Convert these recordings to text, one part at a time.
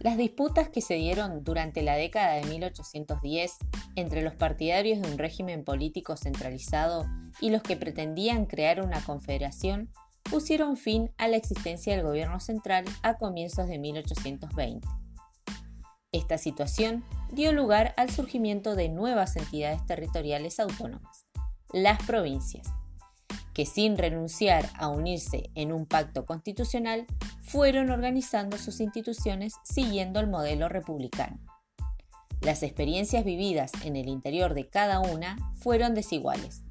Las disputas que se dieron durante la década de 1810 entre los partidarios de un régimen político centralizado y los que pretendían crear una confederación pusieron fin a la existencia del gobierno central a comienzos de 1820. Esta situación dio lugar al surgimiento de nuevas entidades territoriales autónomas, las provincias, que sin renunciar a unirse en un pacto constitucional, fueron organizando sus instituciones siguiendo el modelo republicano. Las experiencias vividas en el interior de cada una fueron desiguales.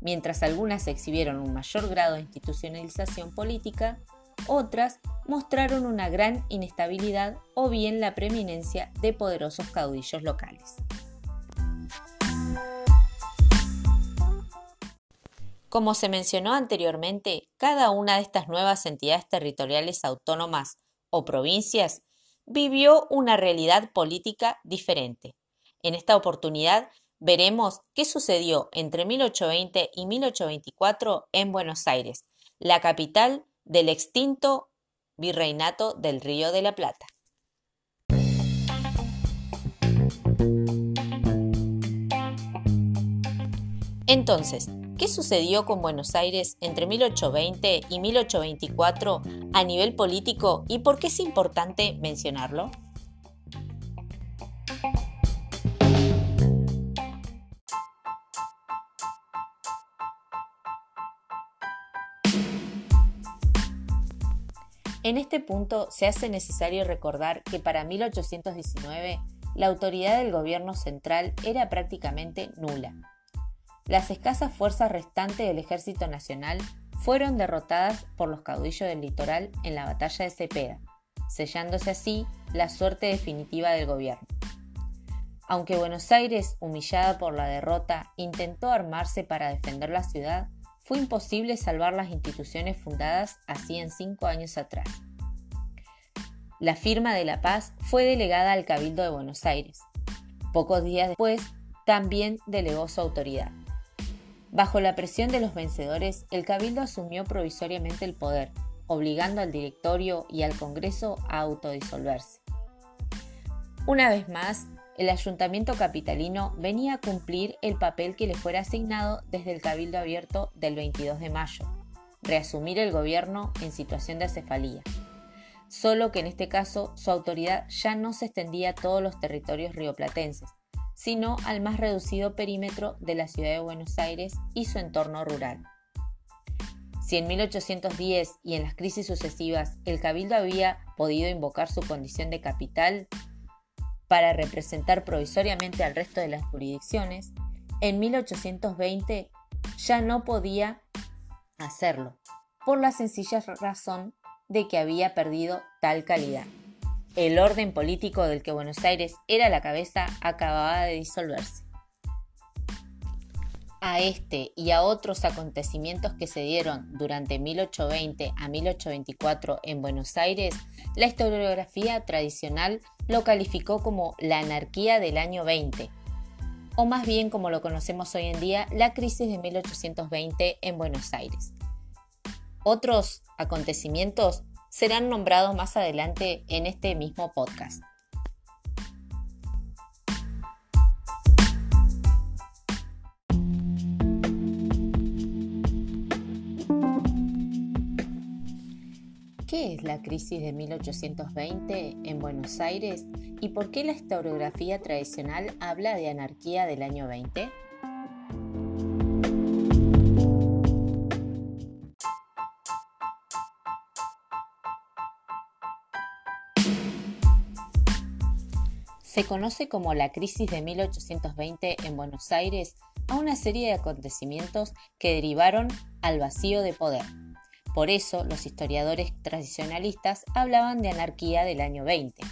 Mientras algunas exhibieron un mayor grado de institucionalización política, otras mostraron una gran inestabilidad o bien la preeminencia de poderosos caudillos locales. Como se mencionó anteriormente, cada una de estas nuevas entidades territoriales autónomas o provincias vivió una realidad política diferente. En esta oportunidad veremos qué sucedió entre 1820 y 1824 en Buenos Aires, la capital del extinto Virreinato del Río de la Plata. Entonces, ¿qué sucedió con Buenos Aires entre 1820 y 1824 a nivel político y por qué es importante mencionarlo? En este punto se hace necesario recordar que para 1819 la autoridad del gobierno central era prácticamente nula. Las escasas fuerzas restantes del Ejército Nacional fueron derrotadas por los caudillos del litoral en la batalla de Cepeda, sellándose así la suerte definitiva del gobierno. Aunque Buenos Aires, humillada por la derrota, intentó armarse para defender la ciudad, fue imposible salvar las instituciones fundadas así en cinco años atrás. La firma de la paz fue delegada al Cabildo de Buenos Aires. Pocos días después, también delegó su autoridad. Bajo la presión de los vencedores, el Cabildo asumió provisoriamente el poder, obligando al directorio y al Congreso a autodisolverse. Una vez más, el ayuntamiento capitalino venía a cumplir el papel que le fuera asignado desde el Cabildo Abierto del 22 de mayo, reasumir el gobierno en situación de acefalía. Solo que en este caso su autoridad ya no se extendía a todos los territorios rioplatenses, sino al más reducido perímetro de la ciudad de Buenos Aires y su entorno rural. Si en 1810 y en las crisis sucesivas el Cabildo había podido invocar su condición de capital, para representar provisoriamente al resto de las jurisdicciones, en 1820 ya no podía hacerlo, por la sencilla razón de que había perdido tal calidad. El orden político del que Buenos Aires era la cabeza acababa de disolverse. A este y a otros acontecimientos que se dieron durante 1820 a 1824 en Buenos Aires, la historiografía tradicional lo calificó como la anarquía del año 20, o más bien como lo conocemos hoy en día, la crisis de 1820 en Buenos Aires. Otros acontecimientos serán nombrados más adelante en este mismo podcast. ¿Qué es la crisis de 1820 en Buenos Aires y por qué la historiografía tradicional habla de anarquía del año 20? Se conoce como la crisis de 1820 en Buenos Aires a una serie de acontecimientos que derivaron al vacío de poder por eso los historiadores tradicionalistas hablaban de anarquía del año 20.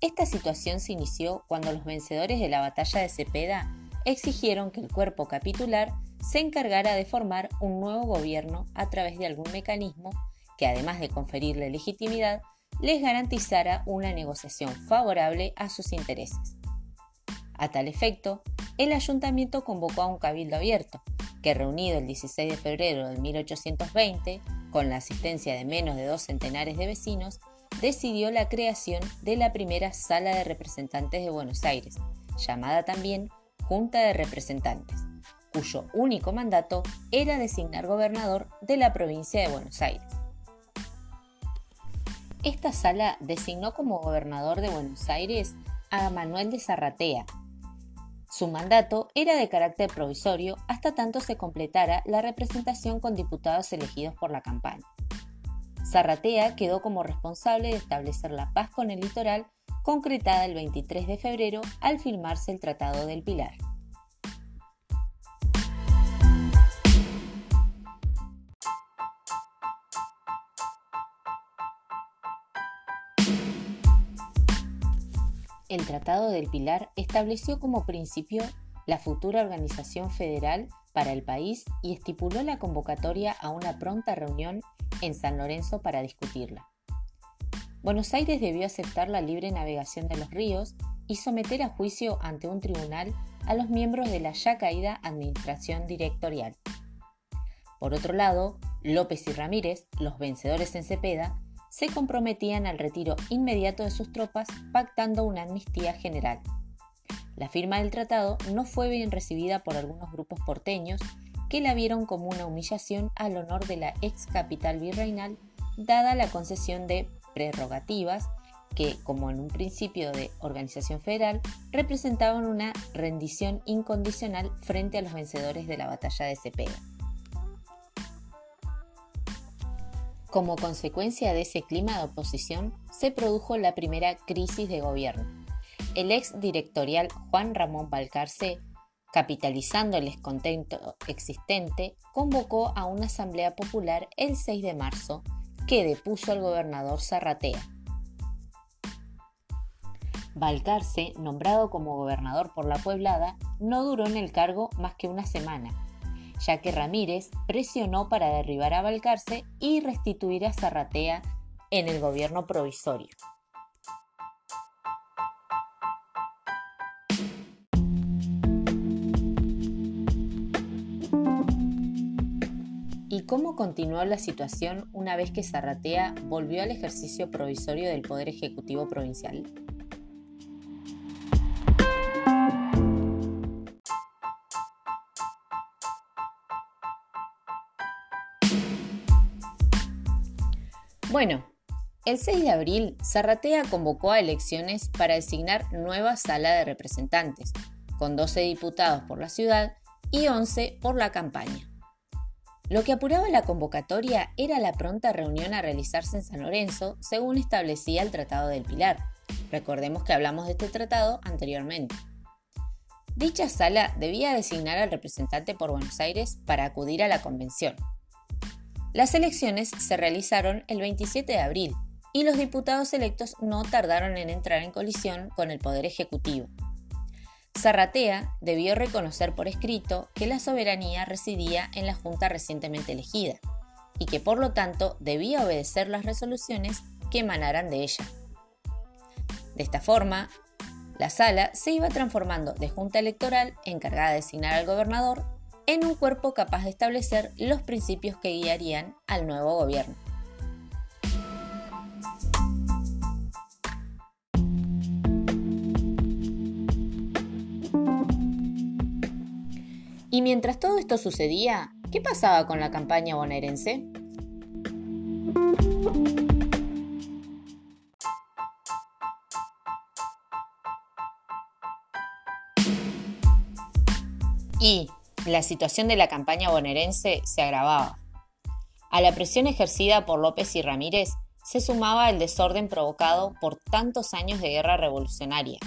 Esta situación se inició cuando los vencedores de la batalla de Cepeda exigieron que el cuerpo capitular se encargara de formar un nuevo gobierno a través de algún mecanismo que, además de conferirle legitimidad, les garantizara una negociación favorable a sus intereses. A tal efecto, el ayuntamiento convocó a un cabildo abierto, que reunido el 16 de febrero de 1820, con la asistencia de menos de dos centenares de vecinos, decidió la creación de la primera Sala de Representantes de Buenos Aires, llamada también Junta de Representantes, cuyo único mandato era designar gobernador de la provincia de Buenos Aires. Esta sala designó como gobernador de Buenos Aires a Manuel de Zarratea. Su mandato era de carácter provisorio hasta tanto se completara la representación con diputados elegidos por la campaña. Zarratea quedó como responsable de establecer la paz con el litoral, concretada el 23 de febrero al firmarse el Tratado del Pilar. El Tratado del Pilar estableció como principio la futura organización federal para el país y estipuló la convocatoria a una pronta reunión en San Lorenzo para discutirla. Buenos Aires debió aceptar la libre navegación de los ríos y someter a juicio ante un tribunal a los miembros de la ya caída Administración Directorial. Por otro lado, López y Ramírez, los vencedores en Cepeda, se comprometían al retiro inmediato de sus tropas pactando una amnistía general. La firma del tratado no fue bien recibida por algunos grupos porteños que la vieron como una humillación al honor de la ex capital virreinal dada la concesión de prerrogativas que, como en un principio de organización federal, representaban una rendición incondicional frente a los vencedores de la batalla de Cepeda. Como consecuencia de ese clima de oposición, se produjo la primera crisis de gobierno. El ex directorial Juan Ramón Balcarce, capitalizando el descontento existente, convocó a una asamblea popular el 6 de marzo que depuso al gobernador Zarratea. Balcarce, nombrado como gobernador por la Pueblada, no duró en el cargo más que una semana ya que Ramírez presionó para derribar a Balcarce y restituir a Zarratea en el gobierno provisorio. ¿Y cómo continuó la situación una vez que Zarratea volvió al ejercicio provisorio del Poder Ejecutivo Provincial? Bueno, el 6 de abril, Zarratea convocó a elecciones para designar nueva sala de representantes, con 12 diputados por la ciudad y 11 por la campaña. Lo que apuraba la convocatoria era la pronta reunión a realizarse en San Lorenzo, según establecía el Tratado del Pilar. Recordemos que hablamos de este tratado anteriormente. Dicha sala debía designar al representante por Buenos Aires para acudir a la convención. Las elecciones se realizaron el 27 de abril y los diputados electos no tardaron en entrar en colisión con el Poder Ejecutivo. Zarratea debió reconocer por escrito que la soberanía residía en la Junta recientemente elegida y que por lo tanto debía obedecer las resoluciones que emanaran de ella. De esta forma, la sala se iba transformando de junta electoral encargada de designar al gobernador en un cuerpo capaz de establecer los principios que guiarían al nuevo gobierno. Y mientras todo esto sucedía, ¿qué pasaba con la campaña bonaerense? Y la situación de la campaña bonaerense se agravaba. A la presión ejercida por López y Ramírez se sumaba el desorden provocado por tantos años de guerra revolucionaria.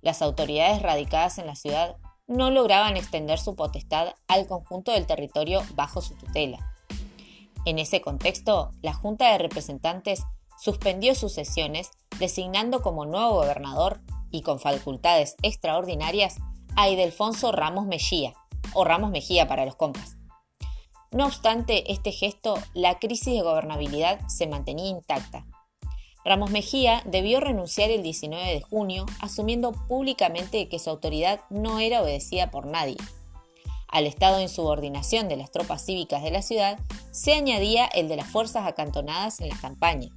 Las autoridades radicadas en la ciudad no lograban extender su potestad al conjunto del territorio bajo su tutela. En ese contexto, la Junta de Representantes suspendió sus sesiones designando como nuevo gobernador y con facultades extraordinarias a Idelfonso Ramos Mejía, o Ramos Mejía para los compas. No obstante este gesto, la crisis de gobernabilidad se mantenía intacta. Ramos Mejía debió renunciar el 19 de junio, asumiendo públicamente que su autoridad no era obedecida por nadie. Al estado de insubordinación de las tropas cívicas de la ciudad se añadía el de las fuerzas acantonadas en la campaña.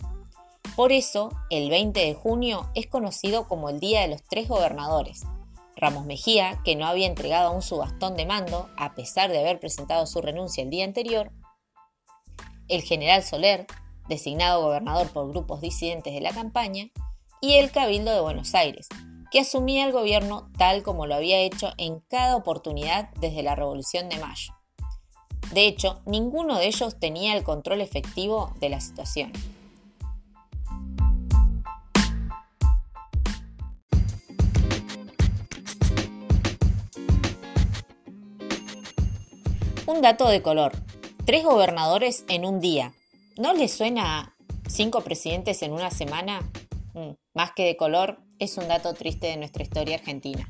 Por eso, el 20 de junio es conocido como el Día de los Tres Gobernadores. Ramos Mejía, que no había entregado aún su bastón de mando, a pesar de haber presentado su renuncia el día anterior, el general Soler, designado gobernador por grupos disidentes de la campaña, y el Cabildo de Buenos Aires, que asumía el gobierno tal como lo había hecho en cada oportunidad desde la Revolución de Mayo. De hecho, ninguno de ellos tenía el control efectivo de la situación. Un dato de color. Tres gobernadores en un día. ¿No les suena cinco presidentes en una semana? Mm, más que de color, es un dato triste de nuestra historia argentina.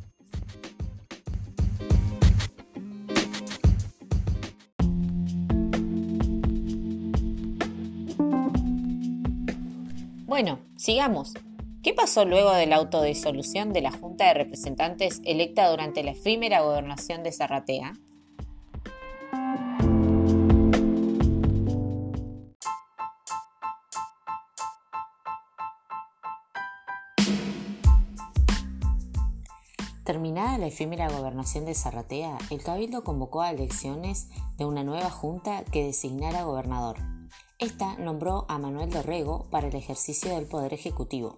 Bueno, sigamos. ¿Qué pasó luego de la autodisolución de la Junta de Representantes electa durante la efímera gobernación de Zarratea? Terminada la efímera gobernación de Zarratea, el Cabildo convocó a elecciones de una nueva junta que designara gobernador. Esta nombró a Manuel Dorrego para el ejercicio del Poder Ejecutivo.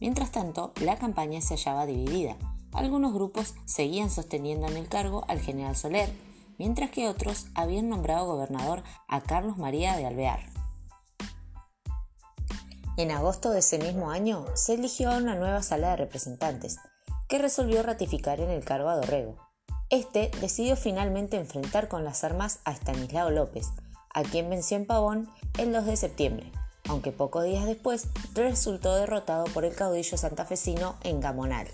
Mientras tanto, la campaña se hallaba dividida. Algunos grupos seguían sosteniendo en el cargo al general Soler, mientras que otros habían nombrado gobernador a Carlos María de Alvear. En agosto de ese mismo año se eligió una nueva sala de representantes, que resolvió ratificar en el cargo a Dorrego. Este decidió finalmente enfrentar con las armas a Estanislao López, a quien venció en Pavón el 2 de septiembre, aunque pocos días después resultó derrotado por el caudillo santafesino en Gamonal.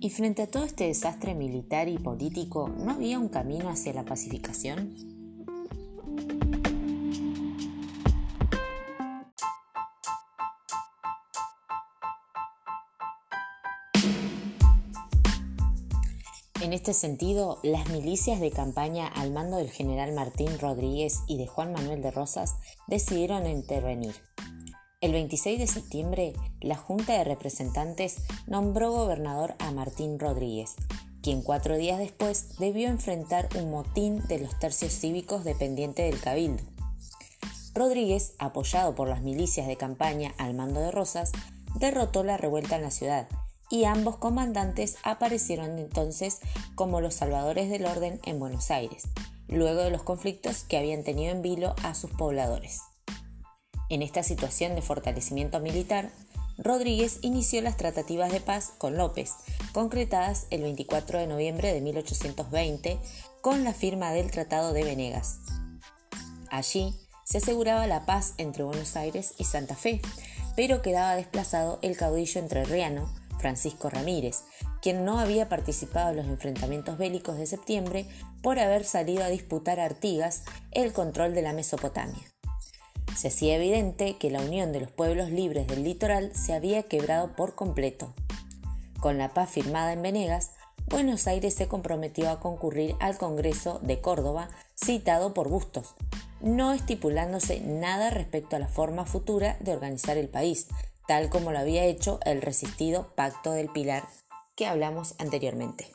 Y frente a todo este desastre militar y político, ¿no había un camino hacia la pacificación? Este sentido, las milicias de campaña al mando del general Martín Rodríguez y de Juan Manuel de Rosas decidieron intervenir. El 26 de septiembre, la Junta de Representantes nombró gobernador a Martín Rodríguez, quien cuatro días después debió enfrentar un motín de los tercios cívicos dependiente del Cabildo. Rodríguez, apoyado por las milicias de campaña al mando de Rosas, derrotó la revuelta en la ciudad y ambos comandantes aparecieron entonces como los salvadores del orden en Buenos Aires, luego de los conflictos que habían tenido en vilo a sus pobladores. En esta situación de fortalecimiento militar, Rodríguez inició las tratativas de paz con López, concretadas el 24 de noviembre de 1820 con la firma del Tratado de Venegas. Allí se aseguraba la paz entre Buenos Aires y Santa Fe, pero quedaba desplazado el caudillo entrerriano Francisco Ramírez, quien no había participado en los enfrentamientos bélicos de septiembre por haber salido a disputar a Artigas el control de la Mesopotamia. Se hacía evidente que la unión de los pueblos libres del litoral se había quebrado por completo. Con la paz firmada en Venegas, Buenos Aires se comprometió a concurrir al Congreso de Córdoba citado por Bustos, no estipulándose nada respecto a la forma futura de organizar el país, tal como lo había hecho el resistido Pacto del Pilar que hablamos anteriormente.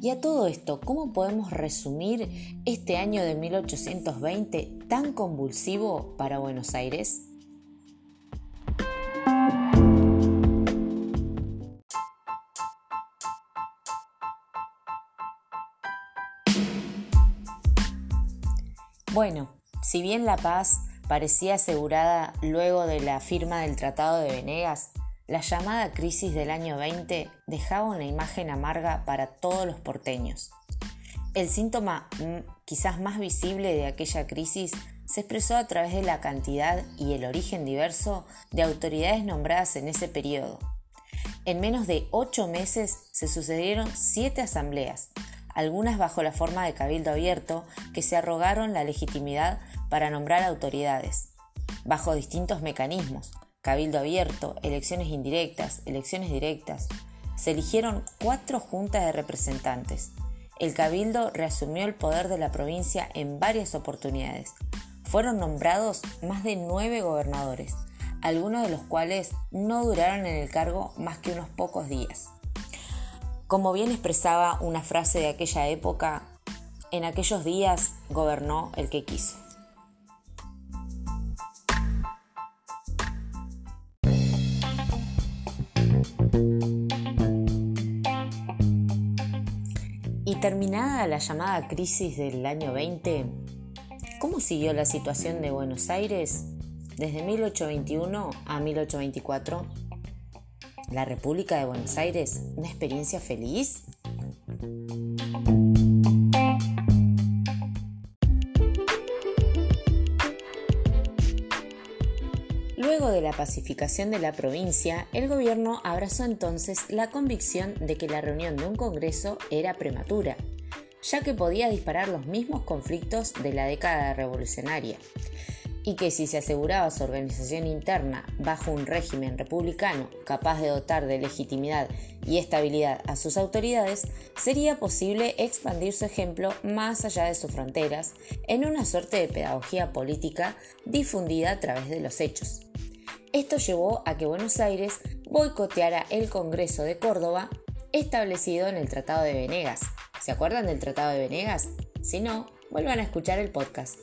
Y a todo esto, ¿cómo podemos resumir este año de 1820 tan convulsivo para Buenos Aires? Bueno, si bien la paz parecía asegurada luego de la firma del Tratado de Venegas, la llamada crisis del año 20 dejaba una imagen amarga para todos los porteños. El síntoma mm, quizás más visible de aquella crisis se expresó a través de la cantidad y el origen diverso de autoridades nombradas en ese periodo. En menos de ocho meses se sucedieron siete asambleas, algunas bajo la forma de cabildo abierto que se arrogaron la legitimidad para nombrar autoridades, bajo distintos mecanismos, cabildo abierto, elecciones indirectas, elecciones directas. Se eligieron cuatro juntas de representantes. El cabildo reasumió el poder de la provincia en varias oportunidades. Fueron nombrados más de nueve gobernadores, algunos de los cuales no duraron en el cargo más que unos pocos días. Como bien expresaba una frase de aquella época, en aquellos días gobernó el que quiso. Y terminada la llamada crisis del año 20, ¿cómo siguió la situación de Buenos Aires desde 1821 a 1824? ¿La República de Buenos Aires una experiencia feliz? Luego de la pacificación de la provincia, el gobierno abrazó entonces la convicción de que la reunión de un Congreso era prematura, ya que podía disparar los mismos conflictos de la década revolucionaria y que si se aseguraba su organización interna bajo un régimen republicano capaz de dotar de legitimidad y estabilidad a sus autoridades, sería posible expandir su ejemplo más allá de sus fronteras en una suerte de pedagogía política difundida a través de los hechos. Esto llevó a que Buenos Aires boicoteara el Congreso de Córdoba establecido en el Tratado de Venegas. ¿Se acuerdan del Tratado de Venegas? Si no, vuelvan a escuchar el podcast.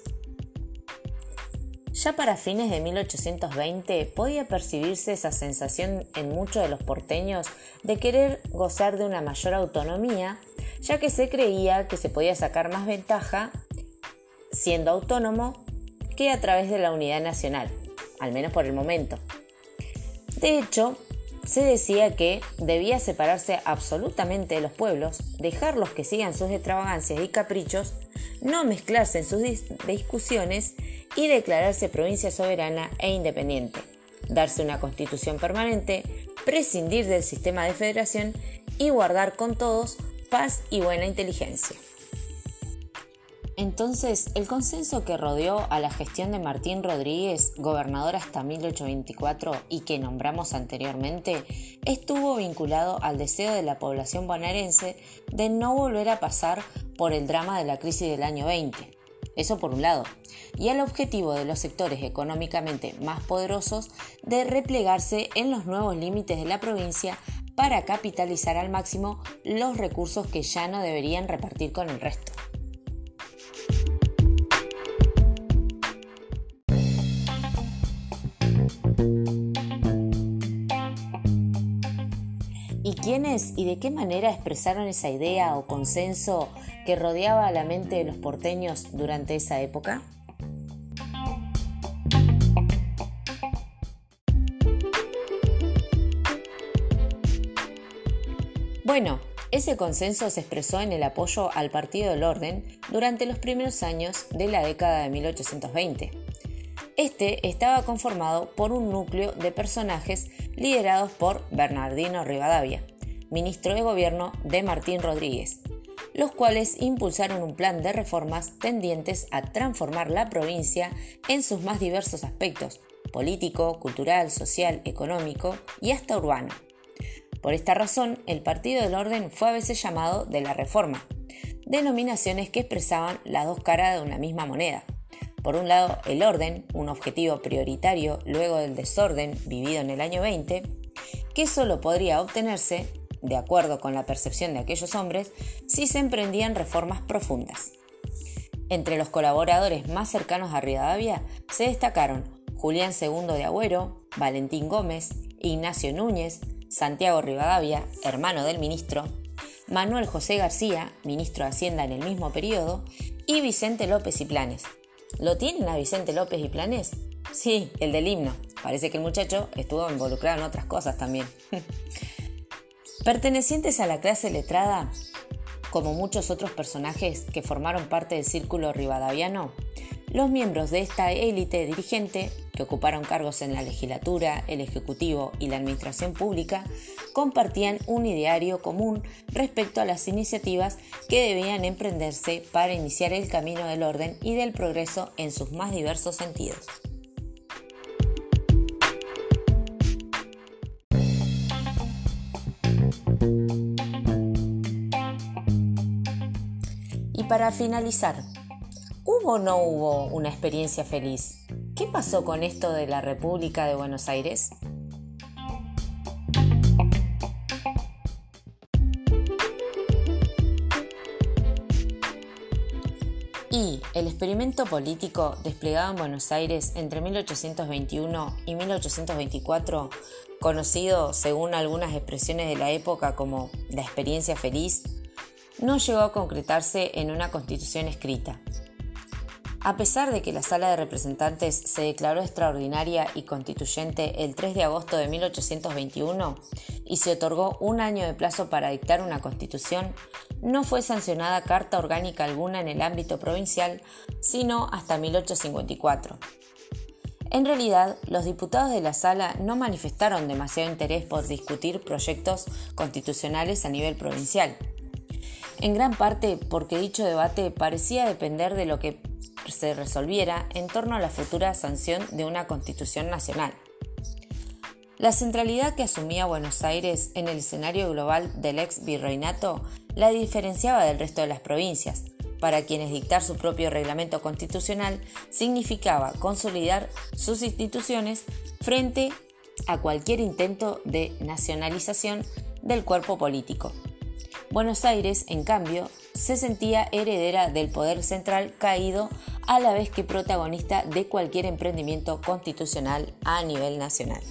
Ya para fines de 1820 podía percibirse esa sensación en muchos de los porteños de querer gozar de una mayor autonomía, ya que se creía que se podía sacar más ventaja siendo autónomo que a través de la unidad nacional, al menos por el momento. De hecho, se decía que debía separarse absolutamente de los pueblos, dejarlos que sigan sus extravagancias y caprichos, no mezclarse en sus discusiones y declararse provincia soberana e independiente, darse una constitución permanente, prescindir del sistema de federación y guardar con todos paz y buena inteligencia. Entonces, el consenso que rodeó a la gestión de Martín Rodríguez, gobernador hasta 1824 y que nombramos anteriormente, estuvo vinculado al deseo de la población bonaerense de no volver a pasar por el drama de la crisis del año 20. Eso por un lado. Y al objetivo de los sectores económicamente más poderosos de replegarse en los nuevos límites de la provincia para capitalizar al máximo los recursos que ya no deberían repartir con el resto. Quiénes y de qué manera expresaron esa idea o consenso que rodeaba la mente de los porteños durante esa época? Bueno, ese consenso se expresó en el apoyo al Partido del Orden durante los primeros años de la década de 1820. Este estaba conformado por un núcleo de personajes liderados por Bernardino Rivadavia, ministro de Gobierno de Martín Rodríguez, los cuales impulsaron un plan de reformas tendientes a transformar la provincia en sus más diversos aspectos, político, cultural, social, económico y hasta urbano. Por esta razón, el Partido del Orden fue a veces llamado de la Reforma, denominaciones que expresaban las dos caras de una misma moneda. Por un lado, el orden, un objetivo prioritario luego del desorden vivido en el año 20, que solo podría obtenerse, de acuerdo con la percepción de aquellos hombres, si se emprendían reformas profundas. Entre los colaboradores más cercanos a Rivadavia se destacaron Julián II de Agüero, Valentín Gómez, Ignacio Núñez, Santiago Rivadavia, hermano del ministro, Manuel José García, ministro de Hacienda en el mismo periodo, y Vicente López y Planes, ¿Lo tienen a Vicente López y Planes? Sí, el del himno. Parece que el muchacho estuvo involucrado en otras cosas también. Pertenecientes a la clase letrada, como muchos otros personajes que formaron parte del círculo rivadaviano, Los miembros de esta élite dirigente, que ocuparon cargos en la legislatura, el ejecutivo y la administración pública, compartían un ideario común respecto a las iniciativas que debían emprenderse para iniciar el camino del orden y del progreso en sus más diversos sentidos. Para finalizar, ¿Hubo o no hubo una experiencia feliz? ¿Qué pasó con esto de la República de Buenos Aires? Y el experimento político desplegado en Buenos Aires entre 1821 y 1824, conocido según algunas expresiones de la época como la experiencia feliz, no llegó a concretarse en una constitución escrita, a pesar de que la Sala de Representantes se declaró extraordinaria y constituyente el 3 de agosto de 1821 y se otorgó un año de plazo para dictar una constitución, no fue sancionada carta orgánica alguna en el ámbito provincial, sino hasta 1854. En realidad, los diputados de la sala no manifestaron demasiado interés por discutir proyectos constitucionales a nivel provincial. En gran parte porque dicho debate parecía depender de lo que se resolviera en torno a la futura sanción de una constitución nacional. La centralidad que asumía Buenos Aires en el escenario global del ex virreinato la diferenciaba del resto de las provincias, para quienes dictar su propio reglamento constitucional significaba consolidar sus instituciones frente a cualquier intento de nacionalización del cuerpo político. Buenos Aires, en cambio, se sentía heredera del poder central caído a la vez que protagonista de cualquier emprendimiento constitucional a nivel nacional.